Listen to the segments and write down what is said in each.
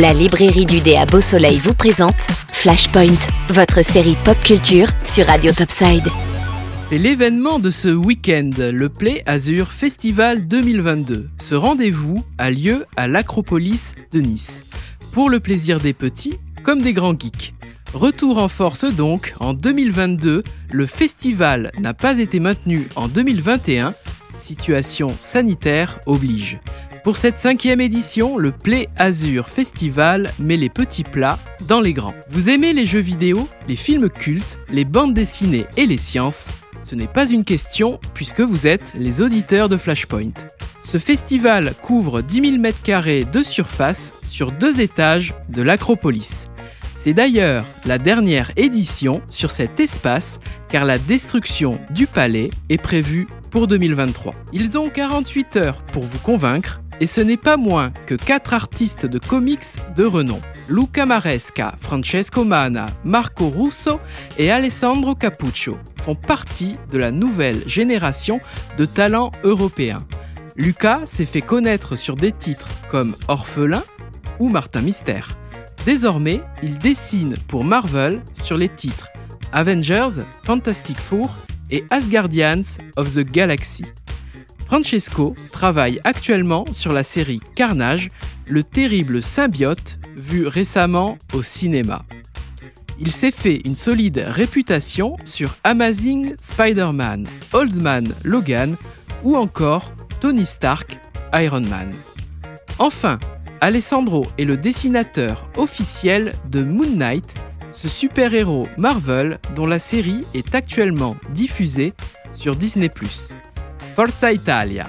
La librairie du dé à Beau Soleil vous présente Flashpoint, votre série pop culture sur Radio Topside. C'est l'événement de ce week-end, le Play Azur Festival 2022. Ce rendez-vous a lieu à l'Acropolis de Nice. Pour le plaisir des petits comme des grands geeks. Retour en force donc, en 2022, le festival n'a pas été maintenu en 2021, situation sanitaire oblige. Pour cette cinquième édition, le Play Azur Festival met les petits plats dans les grands. Vous aimez les jeux vidéo, les films cultes, les bandes dessinées et les sciences? Ce n'est pas une question puisque vous êtes les auditeurs de Flashpoint. Ce festival couvre 10 000 m2 de surface sur deux étages de l'Acropolis. C'est d'ailleurs la dernière édition sur cet espace car la destruction du palais est prévue pour 2023. Ils ont 48 heures pour vous convaincre et ce n'est pas moins que quatre artistes de comics de renom. Luca Maresca, Francesco Mana, Marco Russo et Alessandro Capuccio font partie de la nouvelle génération de talents européens. Luca s'est fait connaître sur des titres comme Orphelin ou Martin Mystère. Désormais, il dessine pour Marvel sur les titres Avengers, Fantastic Four et Asgardians of the Galaxy. Francesco travaille actuellement sur la série Carnage, le terrible symbiote vu récemment au cinéma. Il s'est fait une solide réputation sur Amazing Spider-Man, Old Man Logan ou encore Tony Stark Iron Man. Enfin, Alessandro est le dessinateur officiel de Moon Knight, ce super-héros Marvel dont la série est actuellement diffusée sur Disney ⁇ Forza Italia.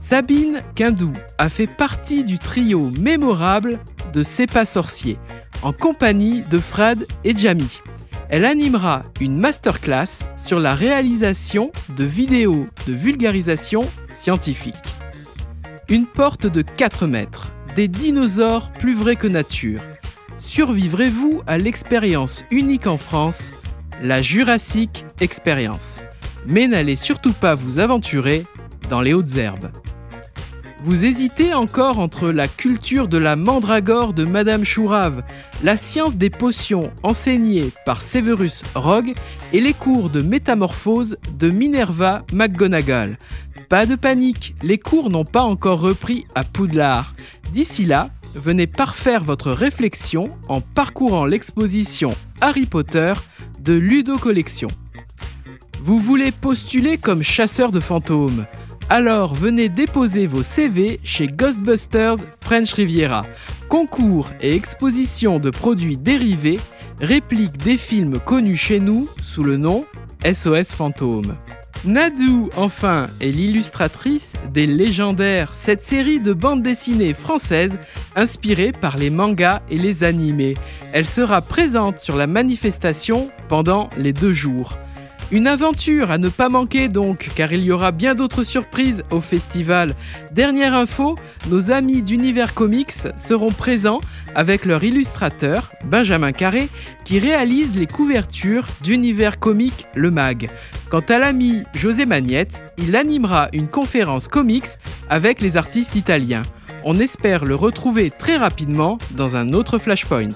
Sabine Quindou a fait partie du trio mémorable de C'est pas sorcier, en compagnie de Fred et Jamie. Elle animera une masterclass sur la réalisation de vidéos de vulgarisation scientifique. Une porte de 4 mètres, des dinosaures plus vrais que nature. Survivrez-vous à l'expérience unique en France, la Jurassic Experience? Mais n'allez surtout pas vous aventurer dans les hautes herbes. Vous hésitez encore entre la culture de la mandragore de Madame Chourave, la science des potions enseignée par Severus Rogue et les cours de métamorphose de Minerva McGonagall. Pas de panique, les cours n'ont pas encore repris à Poudlard. D'ici là, venez parfaire votre réflexion en parcourant l'exposition Harry Potter de Ludo Collection. Vous voulez postuler comme chasseur de fantômes alors venez déposer vos CV chez Ghostbusters French Riviera. Concours et exposition de produits dérivés, répliques des films connus chez nous sous le nom SOS Fantôme. Nadou, enfin, est l'illustratrice des légendaires, cette série de bandes dessinées françaises inspirées par les mangas et les animés. Elle sera présente sur la manifestation pendant les deux jours. Une aventure à ne pas manquer donc, car il y aura bien d'autres surprises au festival. Dernière info, nos amis d'Univers Comics seront présents avec leur illustrateur, Benjamin Carré, qui réalise les couvertures d'Univers Comics Le Mag. Quant à l'ami José Magnette, il animera une conférence comics avec les artistes italiens. On espère le retrouver très rapidement dans un autre Flashpoint.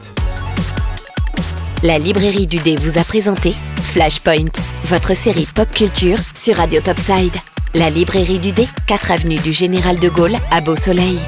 La librairie du dé vous a présenté Flashpoint, votre série pop culture sur Radio Topside. La librairie du dé, 4 avenue du Général de Gaulle à Beau Soleil.